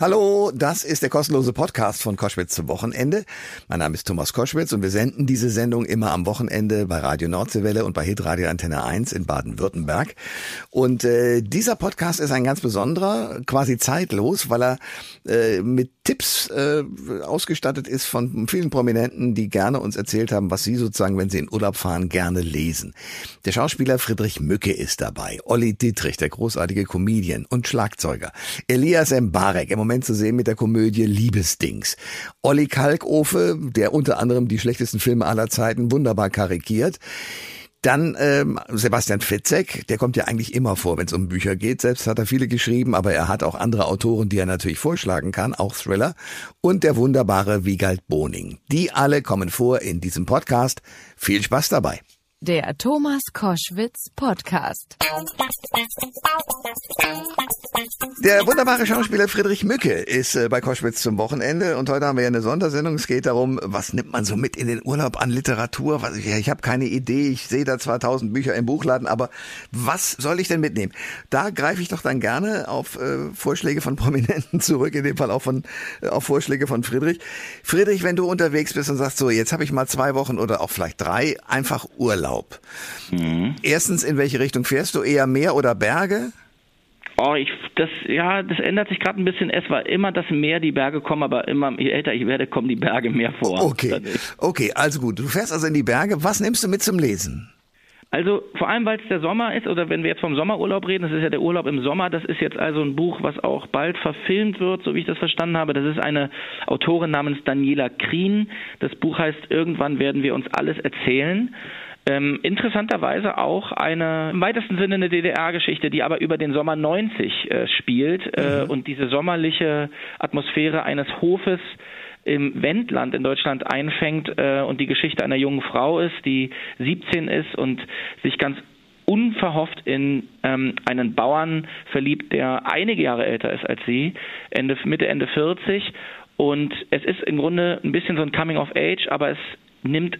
Hallo, das ist der kostenlose Podcast von Koschwitz zum Wochenende. Mein Name ist Thomas Koschwitz und wir senden diese Sendung immer am Wochenende bei Radio Nordseewelle und bei Hitradio Antenne 1 in Baden-Württemberg. Und äh, dieser Podcast ist ein ganz besonderer, quasi zeitlos, weil er äh, mit Tipps äh, ausgestattet ist von vielen Prominenten, die gerne uns erzählt haben, was sie sozusagen, wenn sie in Urlaub fahren, gerne lesen. Der Schauspieler Friedrich Mücke ist dabei, Olli Dietrich, der großartige Comedian und Schlagzeuger, Elias Mbarek, im Moment zu sehen mit der Komödie Liebesdings. Olli Kalkofe, der unter anderem die schlechtesten Filme aller Zeiten wunderbar karikiert. Dann ähm, Sebastian Fitzek, der kommt ja eigentlich immer vor, wenn es um Bücher geht. Selbst hat er viele geschrieben, aber er hat auch andere Autoren, die er natürlich vorschlagen kann, auch Thriller. Und der wunderbare Wiegald Boning. Die alle kommen vor in diesem Podcast. Viel Spaß dabei. Der Thomas Koschwitz Podcast. Der wunderbare Schauspieler Friedrich Mücke ist äh, bei Koschwitz zum Wochenende und heute haben wir eine Sondersendung. Es geht darum, was nimmt man so mit in den Urlaub an Literatur? Ich habe keine Idee. Ich sehe da zwar tausend Bücher im Buchladen, aber was soll ich denn mitnehmen? Da greife ich doch dann gerne auf äh, Vorschläge von Prominenten zurück, in dem Fall auch von äh, auf Vorschläge von Friedrich. Friedrich, wenn du unterwegs bist und sagst so, jetzt habe ich mal zwei Wochen oder auch vielleicht drei einfach Urlaub. Urlaub. Mhm. Erstens, in welche Richtung fährst du? Eher Meer oder Berge? Oh, ich, das, ja, das ändert sich gerade ein bisschen. Es war immer das Meer, die Berge kommen, aber immer, je älter ich werde, kommen die Berge mehr vor. Okay, okay, also gut. Du fährst also in die Berge. Was nimmst du mit zum Lesen? Also vor allem, weil es der Sommer ist, oder wenn wir jetzt vom Sommerurlaub reden, das ist ja der Urlaub im Sommer, das ist jetzt also ein Buch, was auch bald verfilmt wird, so wie ich das verstanden habe. Das ist eine Autorin namens Daniela Krien. Das Buch heißt Irgendwann werden wir uns alles erzählen. Ähm, interessanterweise auch eine im weitesten Sinne eine DDR-Geschichte, die aber über den Sommer 90 äh, spielt äh, mhm. und diese sommerliche Atmosphäre eines Hofes im Wendland in Deutschland einfängt äh, und die Geschichte einer jungen Frau ist, die 17 ist und sich ganz unverhofft in ähm, einen Bauern verliebt, der einige Jahre älter ist als sie, Ende, Mitte, Ende 40. Und es ist im Grunde ein bisschen so ein Coming of Age, aber es nimmt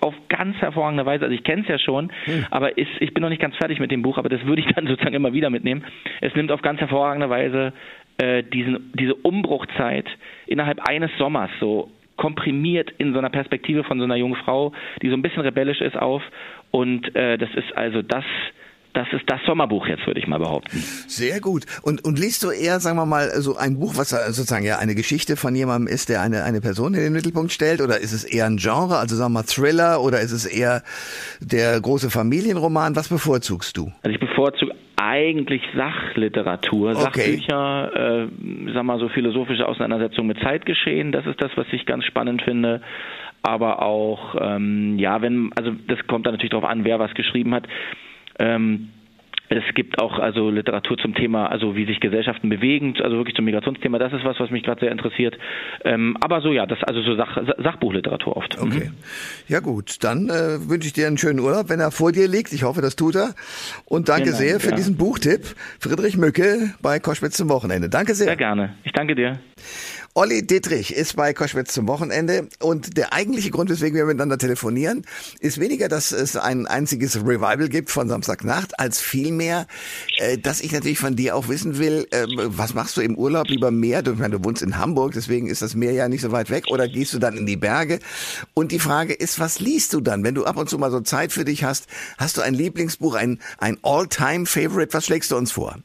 auf ganz hervorragende Weise, also ich kenne es ja schon, hm. aber ist, ich bin noch nicht ganz fertig mit dem Buch, aber das würde ich dann sozusagen immer wieder mitnehmen. Es nimmt auf ganz hervorragende Weise äh, diesen, diese Umbruchzeit innerhalb eines Sommers so komprimiert in so einer Perspektive von so einer jungen Frau, die so ein bisschen rebellisch ist, auf. Und äh, das ist also das, das ist das Sommerbuch jetzt, würde ich mal behaupten. Sehr gut. Und, und liest du eher, sagen wir mal, so ein Buch, was sozusagen ja eine Geschichte von jemandem ist, der eine, eine Person in den Mittelpunkt stellt? Oder ist es eher ein Genre, also sagen wir mal Thriller? Oder ist es eher der große Familienroman? Was bevorzugst du? Also ich bevorzuge eigentlich Sachliteratur, okay. Sachbücher, äh, sag mal so philosophische Auseinandersetzungen mit Zeitgeschehen. Das ist das, was ich ganz spannend finde aber auch ähm, ja, wenn also das kommt dann natürlich darauf an, wer was geschrieben hat. Ähm, es gibt auch also Literatur zum Thema, also wie sich Gesellschaften bewegen, also wirklich zum Migrationsthema. Das ist was, was mich gerade sehr interessiert. Ähm, aber so ja, das also so Sach, Sachbuchliteratur oft. Okay. Mhm. Ja gut, dann äh, wünsche ich dir einen schönen Urlaub, wenn er vor dir liegt. Ich hoffe, das tut er. Und danke Dank, sehr für ja. diesen Buchtipp, Friedrich Mücke bei Koschwitz zum Wochenende. Danke sehr. Sehr gerne. Ich danke dir. Olli Dittrich ist bei Koschwitz zum Wochenende und der eigentliche Grund, weswegen wir miteinander telefonieren, ist weniger, dass es ein einziges Revival gibt von Samstagnacht, als vielmehr, äh, dass ich natürlich von dir auch wissen will, äh, was machst du im Urlaub? Lieber Meer? Du, ich meine, du wohnst in Hamburg, deswegen ist das Meer ja nicht so weit weg. Oder gehst du dann in die Berge? Und die Frage ist, was liest du dann, wenn du ab und zu mal so Zeit für dich hast? Hast du ein Lieblingsbuch, ein, ein All-Time-Favorite? Was schlägst du uns vor?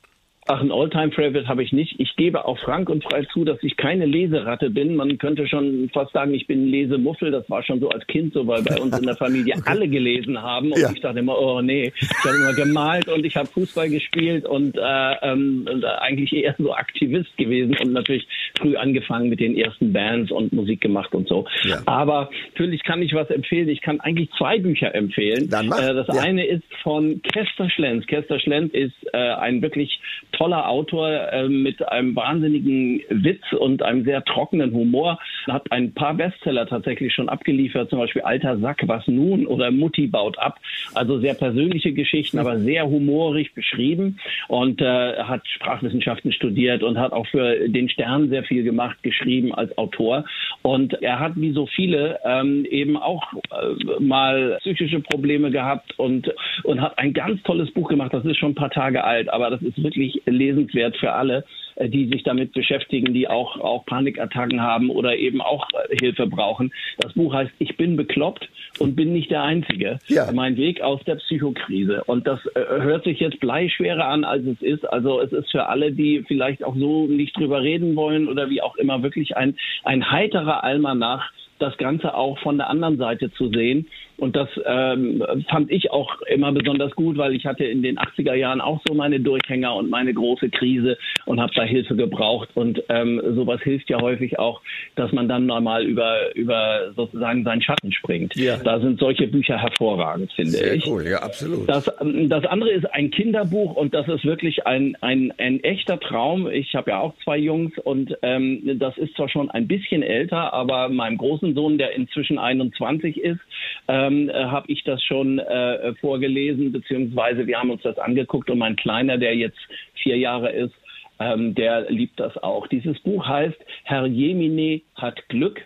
Ach, ein All-Time-Favorite habe ich nicht. Ich gebe auch frank und frei zu, dass ich keine Leseratte bin. Man könnte schon fast sagen, ich bin Lesemuffel. Das war schon so als Kind so, weil bei uns in der Familie okay. alle gelesen haben. Und ja. ich dachte immer, oh nee, ich habe immer gemalt und ich habe Fußball gespielt und, äh, ähm, und eigentlich eher so Aktivist gewesen und natürlich früh angefangen mit den ersten Bands und Musik gemacht und so. Ja. Aber natürlich kann ich was empfehlen. Ich kann eigentlich zwei Bücher empfehlen. Dann mach. Äh, das ja. eine ist von Kester Schlenz. Kester Schlenz ist äh, ein wirklich toller Autor äh, mit einem wahnsinnigen Witz und einem sehr trockenen Humor. Hat ein paar Bestseller tatsächlich schon abgeliefert, zum Beispiel Alter Sack, was nun oder Mutti baut ab. Also sehr persönliche Geschichten, aber sehr humorig beschrieben und äh, hat Sprachwissenschaften studiert und hat auch für den Stern sehr viel gemacht, geschrieben als Autor. Und er hat wie so viele ähm, eben auch äh, mal psychische Probleme gehabt und, und hat ein ganz tolles Buch gemacht. Das ist schon ein paar Tage alt, aber das ist wirklich lesenswert für alle. Äh, die sich damit beschäftigen, die auch, auch Panikattacken haben oder eben auch äh, Hilfe brauchen. Das Buch heißt Ich bin bekloppt und bin nicht der Einzige. Ja. Mein Weg aus der Psychokrise. Und das äh, hört sich jetzt bleischwerer an, als es ist. Also es ist für alle, die vielleicht auch so nicht drüber reden wollen oder wie auch immer, wirklich ein, ein heiterer Almanach, das Ganze auch von der anderen Seite zu sehen. Und das ähm, fand ich auch immer besonders gut, weil ich hatte in den 80er Jahren auch so meine Durchhänger und meine große Krise und habe da Hilfe gebraucht. Und ähm, sowas hilft ja häufig auch, dass man dann mal über, über sozusagen seinen Schatten springt. Ja. Da sind solche Bücher hervorragend, finde Sehr ich. cool, ja, absolut. Das, das andere ist ein Kinderbuch und das ist wirklich ein, ein, ein echter Traum. Ich habe ja auch zwei Jungs und ähm, das ist zwar schon ein bisschen älter, aber meinem großen Sohn, der inzwischen 21 ist, ähm, äh, habe ich das schon äh, vorgelesen, beziehungsweise wir haben uns das angeguckt und mein Kleiner, der jetzt vier Jahre ist, ähm, der liebt das auch. Dieses Buch heißt Herr Jemine hat Glück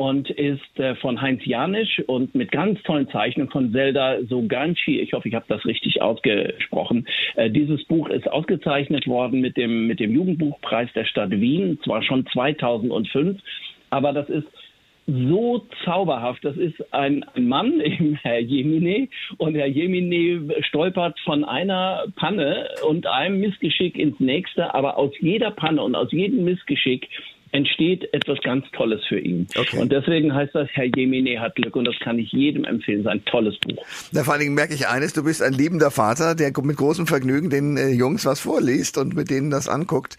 und ist äh, von Heinz Janisch und mit ganz tollen Zeichnungen von Zelda Soganchi. Ich hoffe, ich habe das richtig ausgesprochen. Äh, dieses Buch ist ausgezeichnet worden mit dem, mit dem Jugendbuchpreis der Stadt Wien, zwar schon 2005, aber das ist so zauberhaft. Das ist ein, Mann, eben Herr Jemine, und Herr Jemine stolpert von einer Panne und einem Missgeschick ins nächste, aber aus jeder Panne und aus jedem Missgeschick entsteht etwas ganz Tolles für ihn. Okay. Und deswegen heißt das, Herr Jemine hat Glück und das kann ich jedem empfehlen. Sein tolles Buch. Na, vor allen Dingen merke ich eines, du bist ein liebender Vater, der mit großem Vergnügen den äh, Jungs was vorliest und mit denen das anguckt.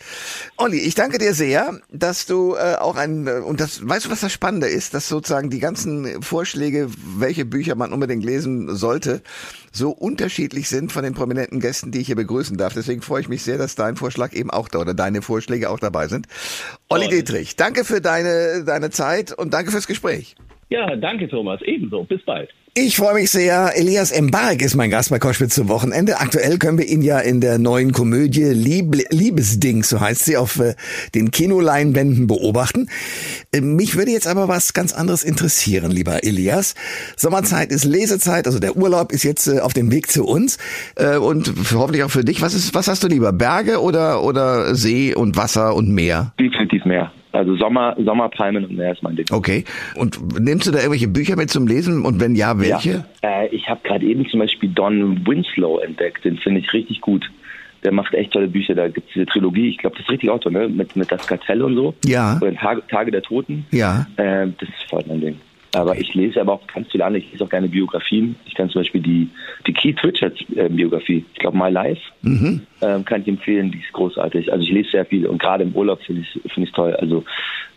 Olli, ich danke dir sehr, dass du äh, auch ein, äh, und das, weißt du, was das Spannende ist, dass sozusagen die ganzen Vorschläge, welche Bücher man unbedingt lesen sollte, so unterschiedlich sind von den prominenten Gästen, die ich hier begrüßen darf. Deswegen freue ich mich sehr, dass dein Vorschlag eben auch da oder deine Vorschläge auch dabei sind. Olli Dietrich, danke für deine, deine Zeit und danke fürs Gespräch. Ja, danke Thomas. Ebenso. Bis bald. Ich freue mich sehr. Elias Embark ist mein Gast bei Koschwitz zum Wochenende. Aktuell können wir ihn ja in der neuen Komödie Lieb Liebesding, so heißt sie, auf äh, den Kinoleinwänden beobachten. Äh, mich würde jetzt aber was ganz anderes interessieren, lieber Elias. Sommerzeit ist Lesezeit, also der Urlaub ist jetzt äh, auf dem Weg zu uns äh, und hoffentlich auch für dich. Was ist, was hast du lieber? Berge oder oder See und Wasser und Meer? Definitiv Meer. Also Sommer, Sommerpalmen und Meer ist mein Ding. Okay. Und nimmst du da irgendwelche Bücher mit zum Lesen? Und wenn ja, welche? Ja. Äh, ich habe gerade eben zum Beispiel Don Winslow entdeckt. Den finde ich richtig gut. Der macht echt tolle Bücher. Da gibt es diese Trilogie. Ich glaube, das ist richtig Auto, ne? Mit, mit Das Kartell und so. Ja. Oder Tage, Tage der Toten. Ja. Äh, das ist voll mein Ding. Aber ich lese aber auch ganz viele andere. Ich lese auch gerne Biografien. Ich kann zum Beispiel die, die Keith Richards äh, Biografie, ich glaube My Life, mhm. ähm, kann ich empfehlen. Die ist großartig. Also ich lese sehr viel und gerade im Urlaub finde ich finde ich toll. Also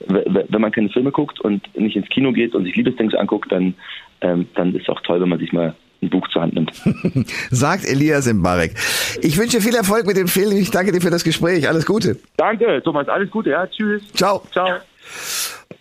wenn man keine Filme guckt und nicht ins Kino geht und sich Liebesdings anguckt, dann ähm, dann ist es auch toll, wenn man sich mal ein Buch zur Hand nimmt. Sagt Elias Mbarek. Ich wünsche viel Erfolg mit dem Film. Ich danke dir für das Gespräch. Alles Gute. Danke, Thomas. Alles Gute. Ja, tschüss. Ciao. Ciao.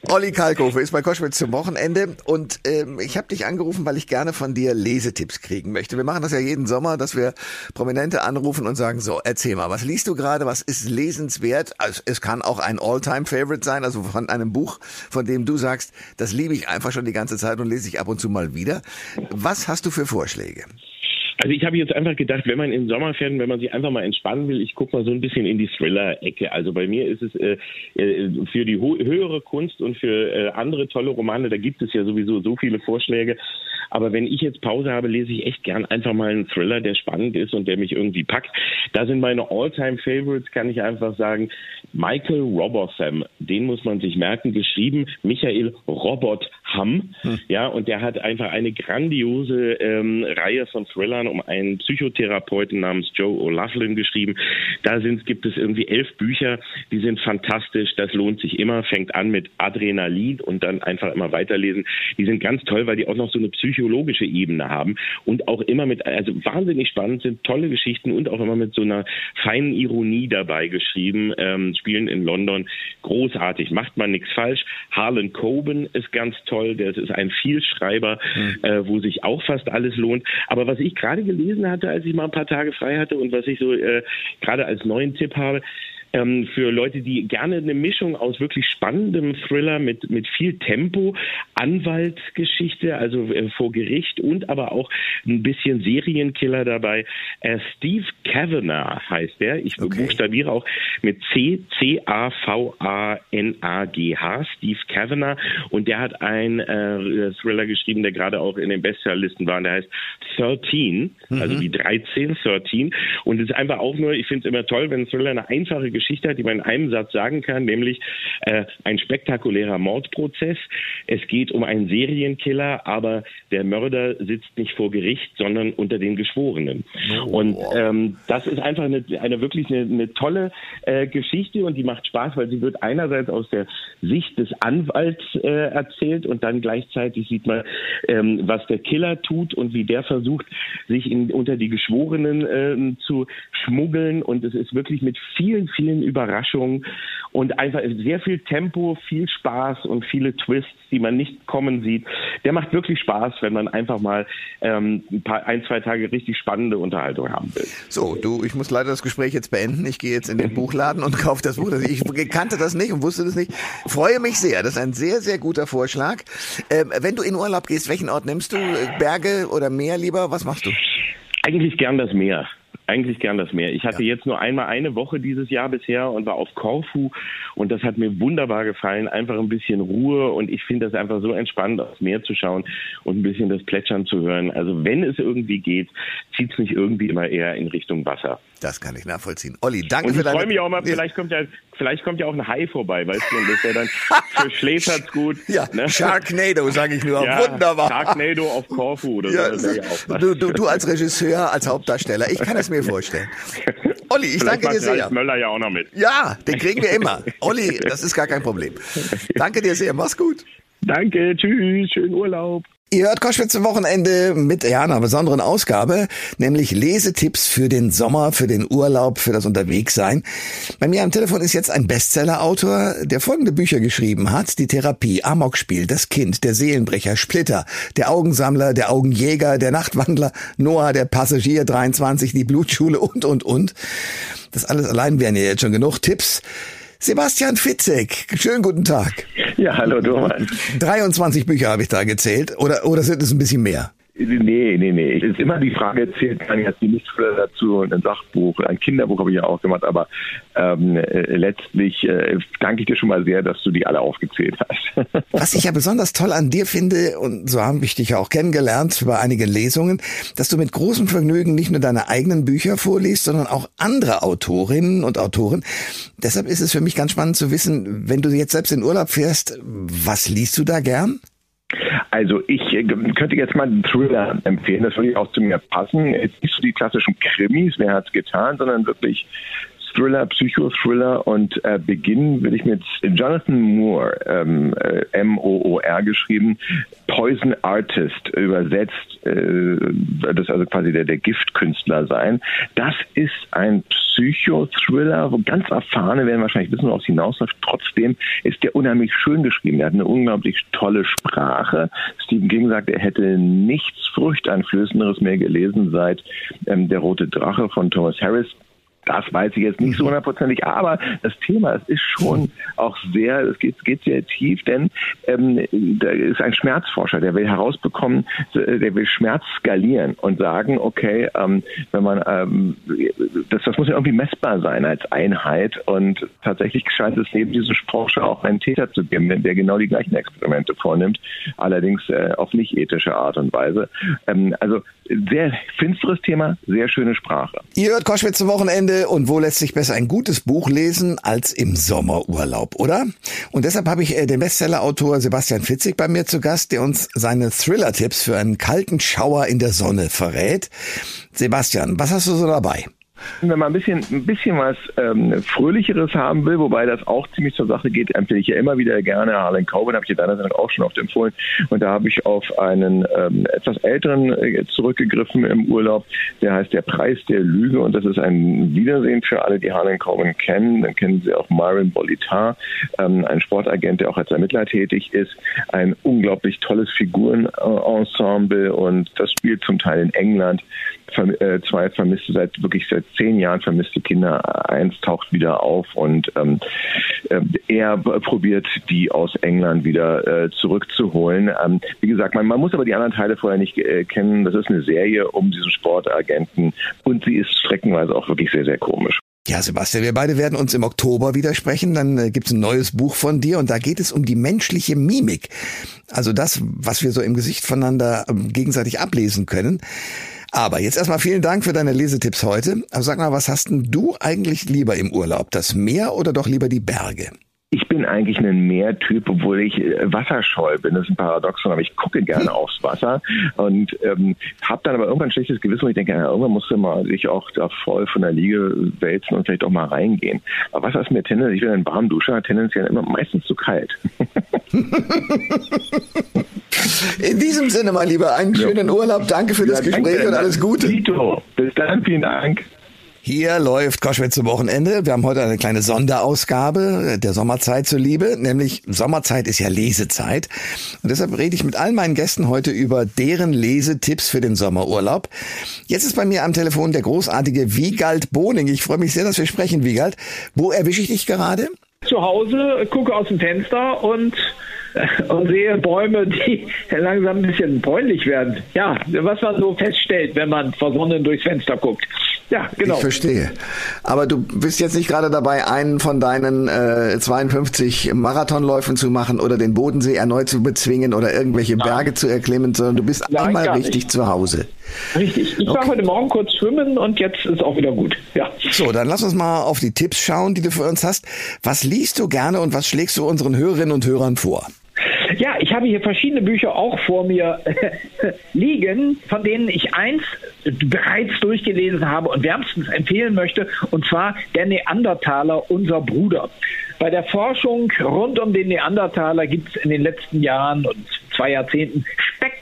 Olli Kalkofe ist bei Koschwitz zum Wochenende und ähm, ich habe dich angerufen, weil ich gerne von dir Lesetipps kriegen möchte. Wir machen das ja jeden Sommer, dass wir Prominente anrufen und sagen, so, erzähl mal, was liest du gerade, was ist lesenswert? Also, es kann auch ein All-Time-Favorite sein, also von einem Buch, von dem du sagst, das liebe ich einfach schon die ganze Zeit und lese ich ab und zu mal wieder. Was hast du für Vorschläge? Also ich habe jetzt einfach gedacht, wenn man in Sommerferien, wenn man sich einfach mal entspannen will, ich gucke mal so ein bisschen in die Thriller-Ecke. Also bei mir ist es äh, äh für die höhere Kunst und für äh, andere tolle Romane, da gibt es ja sowieso so viele Vorschläge. Aber wenn ich jetzt Pause habe, lese ich echt gern einfach mal einen Thriller, der spannend ist und der mich irgendwie packt. Da sind meine All-Time-Favorites, kann ich einfach sagen. Michael Robotham, den muss man sich merken, geschrieben Michael Robotham. Hm. Ja, und der hat einfach eine grandiose ähm, Reihe von Thrillern um einen Psychotherapeuten namens Joe O'Loughlin geschrieben. Da sind, gibt es irgendwie elf Bücher, die sind fantastisch. Das lohnt sich immer. Fängt an mit Adrenalin und dann einfach immer weiterlesen. Die sind ganz toll, weil die auch noch so eine psychologische Ebene haben und auch immer mit, also wahnsinnig spannend sind, tolle Geschichten und auch immer mit so einer feinen Ironie dabei geschrieben. Ähm, spielen in London großartig. Macht man nichts falsch. Harlan Coben ist ganz toll. Der ist ein Vielschreiber, mhm. äh, wo sich auch fast alles lohnt. Aber was ich gerade gelesen hatte, als ich mal ein paar Tage frei hatte und was ich so äh, gerade als neuen Tipp habe, ähm, für Leute, die gerne eine Mischung aus wirklich spannendem Thriller mit, mit viel Tempo, Anwaltsgeschichte, also äh, vor Gericht und aber auch ein bisschen Serienkiller dabei. Äh, Steve Kavanagh heißt der. Ich okay. buchstabiere auch mit C, C-A-V-A-N-A-G-H, Steve Kavanagh. Und der hat einen äh, Thriller geschrieben, der gerade auch in den Bestsellerlisten war. Der heißt 13, also mhm. also die 13, 13. Und es ist einfach auch nur, ich finde es immer toll, wenn ein Thriller eine einfache Geschichte hat, die man in einem Satz sagen kann, nämlich äh, ein spektakulärer Mordprozess. Es geht um einen Serienkiller, aber der Mörder sitzt nicht vor Gericht, sondern unter den Geschworenen. Oh, und ähm, das ist einfach eine, eine wirklich eine, eine tolle äh, Geschichte und die macht Spaß, weil sie wird einerseits aus der Sicht des Anwalts äh, erzählt und dann gleichzeitig sieht man, ähm, was der Killer tut und wie der versucht, sich in, unter die Geschworenen äh, zu schmuggeln. Und es ist wirklich mit vielen, vielen Überraschungen und einfach sehr viel Tempo, viel Spaß und viele Twists, die man nicht kommen sieht. Der macht wirklich Spaß, wenn man einfach mal ähm, ein, paar, ein, zwei Tage richtig spannende Unterhaltung haben will. So, du, ich muss leider das Gespräch jetzt beenden. Ich gehe jetzt in den Buchladen und kaufe das Buch. Ich kannte das nicht und wusste das nicht. Freue mich sehr. Das ist ein sehr, sehr guter Vorschlag. Ähm, wenn du in Urlaub gehst, welchen Ort nimmst du? Berge oder Meer lieber? Was machst du? Eigentlich gern das Meer eigentlich gern das Meer. Ich hatte ja. jetzt nur einmal eine Woche dieses Jahr bisher und war auf Korfu und das hat mir wunderbar gefallen. Einfach ein bisschen Ruhe und ich finde das einfach so entspannt, aufs Meer zu schauen und ein bisschen das Plätschern zu hören. Also wenn es irgendwie geht, zieht es mich irgendwie immer eher in Richtung Wasser. Das kann ich nachvollziehen. Olli, danke und für deine... Ich freue mich auch mal, vielleicht kommt ja vielleicht kommt ja auch ein Hai vorbei, weißt du, und das wäre dann für Schläferz gut. Ja, ne? Sharknado, sage ich nur. Ja, Wunderbar. Sharknado auf Korfu oder ja, so. Du, du, du als Regisseur, als Hauptdarsteller, ich kann es mir vorstellen. Olli, ich vielleicht danke dir sehr. Möller ja auch noch mit. Ja, den kriegen wir immer. Olli, das ist gar kein Problem. Danke dir sehr, mach's gut. Danke, tschüss, schönen Urlaub. Ihr hört Koschwitz Wochenende mit ja, einer besonderen Ausgabe, nämlich Lesetipps für den Sommer, für den Urlaub, für das Unterwegssein. Bei mir am Telefon ist jetzt ein Bestsellerautor, der folgende Bücher geschrieben hat. Die Therapie, Amokspiel, Das Kind, Der Seelenbrecher, Splitter, Der Augensammler, Der Augenjäger, Der Nachtwandler, Noah, Der Passagier 23, Die Blutschule und, und, und. Das alles allein wären ja jetzt schon genug Tipps. Sebastian Fitzek, schönen guten Tag. Ja, hallo Thomas. 23 Bücher habe ich da gezählt. Oder, oder sind es ein bisschen mehr? Nee, nee, nee. Es ist immer die Frage, zählt man jetzt die Nichtfüller dazu, ein Sachbuch, ein Kinderbuch habe ich ja auch gemacht, aber ähm, äh, letztlich äh, danke ich dir schon mal sehr, dass du die alle aufgezählt hast. Was ich ja besonders toll an dir finde, und so haben ich dich ja auch kennengelernt bei einigen Lesungen, dass du mit großem Vergnügen nicht nur deine eigenen Bücher vorliest, sondern auch andere Autorinnen und Autoren. Deshalb ist es für mich ganz spannend zu wissen, wenn du jetzt selbst in Urlaub fährst, was liest du da gern? Also ich äh, könnte jetzt mal einen Thriller empfehlen, das würde auch zu mir passen. Es ist nicht so die klassischen Krimis, wer hat's getan, sondern wirklich Thriller, Psychothriller und äh, beginnen würde ich mit Jonathan Moore, ähm, äh, M-O-O-R geschrieben, Poison Artist übersetzt, äh, das also quasi der, der Giftkünstler sein. Das ist ein Psychothriller, wo ganz erfahrene werden wahrscheinlich wissen, worauf es hinausläuft. Trotzdem ist der unheimlich schön geschrieben. Er hat eine unglaublich tolle Sprache. Stephen King sagt, er hätte nichts Furchteinflößenderes mehr gelesen seit ähm, Der Rote Drache von Thomas Harris. Das weiß ich jetzt nicht so hundertprozentig, aber das Thema, es ist schon auch sehr, es geht, geht sehr tief, denn ähm, da ist ein Schmerzforscher, der will herausbekommen, der will Schmerz skalieren und sagen, okay, ähm, wenn man ähm, das, das muss ja irgendwie messbar sein als Einheit und tatsächlich scheint es neben diesem Forscher auch einen Täter zu geben, der genau die gleichen Experimente vornimmt, allerdings äh, auf nicht ethische Art und Weise. Ähm, also sehr finsteres Thema, sehr schöne Sprache. Ihr hört Koschwitz zum Wochenende und wo lässt sich besser ein gutes Buch lesen als im Sommerurlaub, oder? Und deshalb habe ich äh, den Bestsellerautor Sebastian Fitzig bei mir zu Gast, der uns seine Thriller-Tipps für einen kalten Schauer in der Sonne verrät. Sebastian, was hast du so dabei? Wenn man ein bisschen, ein bisschen was ähm, Fröhlicheres haben will, wobei das auch ziemlich zur Sache geht, empfehle ich ja immer wieder gerne Harlan Coben, habe ich ja deiner Sendung auch schon oft empfohlen. Und da habe ich auf einen ähm, etwas älteren äh, zurückgegriffen im Urlaub. Der heißt Der Preis der Lüge und das ist ein Wiedersehen für alle, die Harlan Coben kennen. Dann kennen Sie auch Myron Bolitar, ähm, ein Sportagent, der auch als Ermittler tätig ist. Ein unglaublich tolles Figurenensemble und das spielt zum Teil in England. Äh, zwei Vermisste seit wirklich seit zehn Jahren vermisste Kinder eins taucht wieder auf und ähm, äh, er probiert die aus England wieder äh, zurückzuholen. Ähm, wie gesagt, man, man muss aber die anderen Teile vorher nicht äh, kennen. Das ist eine Serie um diesen Sportagenten und sie ist streckenweise auch wirklich sehr, sehr komisch. Ja, Sebastian, wir beide werden uns im Oktober widersprechen. Dann äh, gibt's ein neues Buch von dir und da geht es um die menschliche Mimik. Also das, was wir so im Gesicht voneinander äh, gegenseitig ablesen können. Aber jetzt erstmal vielen Dank für deine Lesetipps heute. Also sag mal, was hast denn du eigentlich lieber im Urlaub? Das Meer oder doch lieber die Berge? Ich bin eigentlich ein Meertyp, obwohl ich äh, wasserscheu bin. Das ist ein Paradoxon, aber ich gucke gerne aufs Wasser und ähm, habe dann aber irgendwann ein schlechtes Gewissen, wo ich denke, ja, irgendwann musst du mal sich auch da voll von der Liege wälzen und vielleicht auch mal reingehen. Aber Wasser ist mir tendenziell, ich bin ein Warmduscher, tendenziell immer meistens zu kalt. In diesem Sinne, mein Lieber, einen schönen Urlaub. Danke für das ja, Gespräch und alles Gute. Tito, bis dann, vielen Dank. Hier läuft Koschwitz zum Wochenende. Wir haben heute eine kleine Sonderausgabe der Sommerzeit zuliebe, nämlich Sommerzeit ist ja Lesezeit. Und deshalb rede ich mit all meinen Gästen heute über deren Lesetipps für den Sommerurlaub. Jetzt ist bei mir am Telefon der großartige Wiegald Boning. Ich freue mich sehr, dass wir sprechen, Wiegald. Wo erwische ich dich gerade? Zu Hause, gucke aus dem Fenster und und sehe Bäume, die langsam ein bisschen bräunlich werden. Ja, was man so feststellt, wenn man versonnen durchs Fenster guckt. Ja, genau. Ich verstehe. Aber du bist jetzt nicht gerade dabei, einen von deinen äh, 52 Marathonläufen zu machen oder den Bodensee erneut zu bezwingen oder irgendwelche Nein. Berge zu erklimmen, sondern du bist Nein, einmal richtig nicht. zu Hause. Richtig. Ich okay. war heute Morgen kurz schwimmen und jetzt ist auch wieder gut. Ja. So, dann lass uns mal auf die Tipps schauen, die du für uns hast. Was liest du gerne und was schlägst du unseren Hörerinnen und Hörern vor? Habe hier verschiedene Bücher auch vor mir liegen, von denen ich eins bereits durchgelesen habe und wärmstens empfehlen möchte, und zwar Der Neandertaler, unser Bruder. Bei der Forschung rund um den Neandertaler gibt es in den letzten Jahren und zwei Jahrzehnten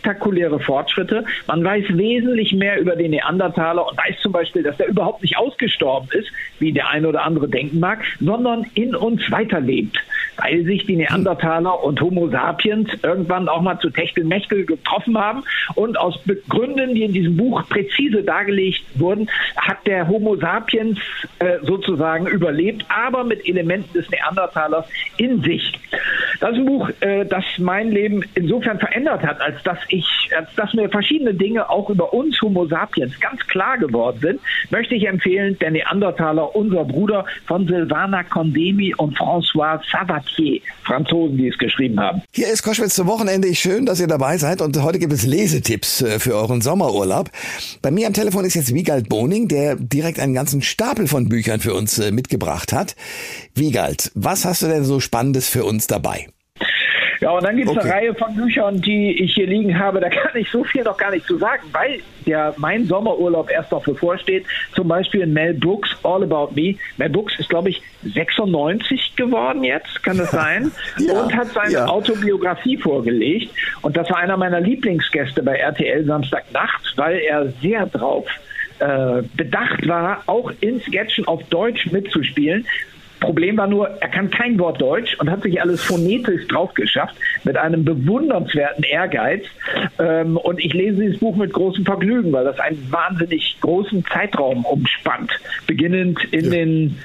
spektakuläre Fortschritte. Man weiß wesentlich mehr über den Neandertaler und weiß zum Beispiel, dass er überhaupt nicht ausgestorben ist, wie der eine oder andere denken mag, sondern in uns weiterlebt, weil sich die Neandertaler und Homo sapiens irgendwann auch mal zu Techtelmechtel getroffen haben. Und aus Gründen, die in diesem Buch präzise dargelegt wurden, hat der Homo sapiens äh, sozusagen überlebt, aber mit Elementen des Neandertalers in sich. Das ist ein Buch, äh, das mein Leben insofern verändert hat, als dass ich, als dass mir verschiedene Dinge auch über uns Homo sapiens ganz klar geworden sind, möchte ich empfehlen, der Neandertaler, unser Bruder von Silvana Condemi und François Sabatier, Franzosen, die es geschrieben haben. Hier ist Koschwitz zum Wochenende. Schön, dass ihr dabei seid und heute gibt es Lesetipps äh, für euren Sommerurlaub. Bei mir am Telefon ist jetzt Wiegald Boning, der direkt einen ganzen Stapel von Büchern für uns äh, mitgebracht hat. Wiegald, was hast du denn so Spannendes für uns dabei? Ja, und dann gibt es okay. eine Reihe von Büchern, die ich hier liegen habe. Da kann ich so viel noch gar nicht zu sagen, weil der mein Sommerurlaub erst noch bevorsteht. Zum Beispiel Mel Brooks, All About Me. Mel Brooks ist, glaube ich, 96 geworden jetzt, kann das sein? ja, und hat seine ja. Autobiografie vorgelegt. Und das war einer meiner Lieblingsgäste bei RTL Samstagnacht, weil er sehr drauf äh, bedacht war, auch in Sketchen auf Deutsch mitzuspielen. Problem war nur, er kann kein Wort Deutsch und hat sich alles phonetisch drauf geschafft mit einem bewundernswerten Ehrgeiz. Ähm, und ich lese dieses Buch mit großem Vergnügen, weil das einen wahnsinnig großen Zeitraum umspannt, beginnend in ja. den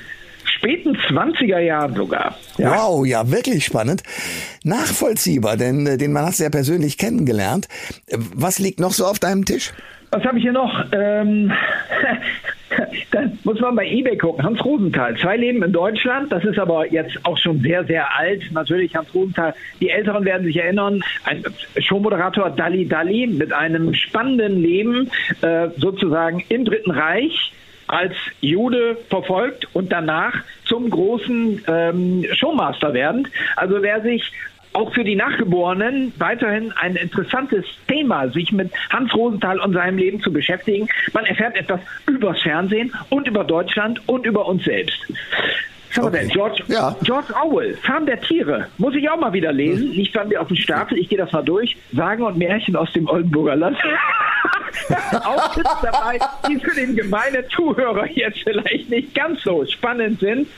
späten 20er Jahren sogar. Ja. Wow, ja, wirklich spannend. Nachvollziehbar, denn äh, den Mann hast du ja persönlich kennengelernt. Was liegt noch so auf deinem Tisch? Was habe ich hier noch? Ähm, dann muss man bei eBay gucken. Hans Rosenthal, zwei Leben in Deutschland. Das ist aber jetzt auch schon sehr, sehr alt. Natürlich Hans Rosenthal. Die Älteren werden sich erinnern. Ein Showmoderator Dalli Dalli mit einem spannenden Leben, äh, sozusagen im Dritten Reich als Jude verfolgt und danach zum großen ähm, Showmaster werden. Also wer sich auch für die Nachgeborenen weiterhin ein interessantes Thema, sich mit Hans Rosenthal und seinem Leben zu beschäftigen. Man erfährt etwas übers Fernsehen und über Deutschland und über uns selbst. Okay. George, ja. George Orwell, Farm der Tiere. Muss ich auch mal wieder lesen. Nicht bei mir auf dem Stapel, ich gehe das mal durch. Sagen und Märchen aus dem Oldenburger Land. auch Tipps dabei, die für den gemeinen Zuhörer jetzt vielleicht nicht ganz so spannend sind.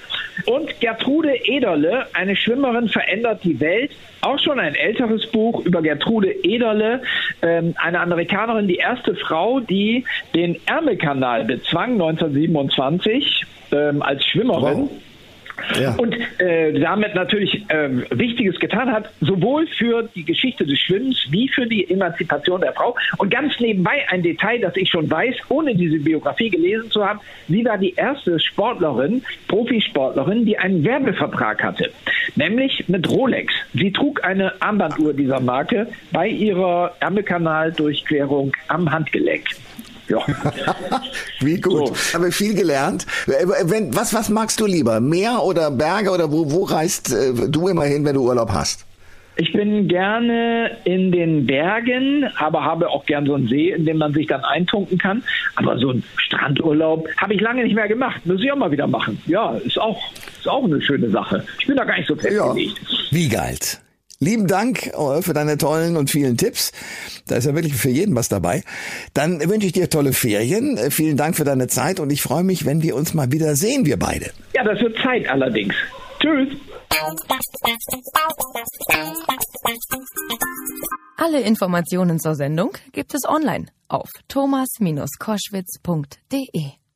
Und Gertrude Ederle, eine Schwimmerin verändert die Welt. Auch schon ein älteres Buch über Gertrude Ederle, ähm, eine Amerikanerin, die erste Frau, die den Ärmelkanal bezwang 1927 ähm, als Schwimmerin. Wow. Ja. Und äh, damit natürlich äh, Wichtiges getan hat, sowohl für die Geschichte des Schwimmens wie für die Emanzipation der Frau. Und ganz nebenbei ein Detail, das ich schon weiß, ohne diese Biografie gelesen zu haben. Sie war die erste Sportlerin, Profisportlerin, die einen Werbevertrag hatte, nämlich mit Rolex. Sie trug eine Armbanduhr dieser Marke bei ihrer Ärmelkanaldurchquerung am Handgelenk. Ja. Wie gut. So. Habe viel gelernt. Wenn, was, was magst du lieber? Meer oder Berge oder wo, wo reist äh, du immer hin, wenn du Urlaub hast? Ich bin gerne in den Bergen, aber habe auch gern so einen See, in dem man sich dann eintunken kann. Aber so einen Strandurlaub habe ich lange nicht mehr gemacht. Muss ich auch mal wieder machen. Ja, ist auch, ist auch eine schöne Sache. Ich bin da gar nicht so festgelegt. Ja. Wie geil. Lieben Dank äh, für deine tollen und vielen Tipps. Da ist ja wirklich für jeden was dabei. Dann wünsche ich dir tolle Ferien. Äh, vielen Dank für deine Zeit und ich freue mich, wenn wir uns mal wieder sehen, wir beide. Ja, das wird Zeit allerdings. Tschüss. Alle Informationen zur Sendung gibt es online auf thomas-koschwitz.de.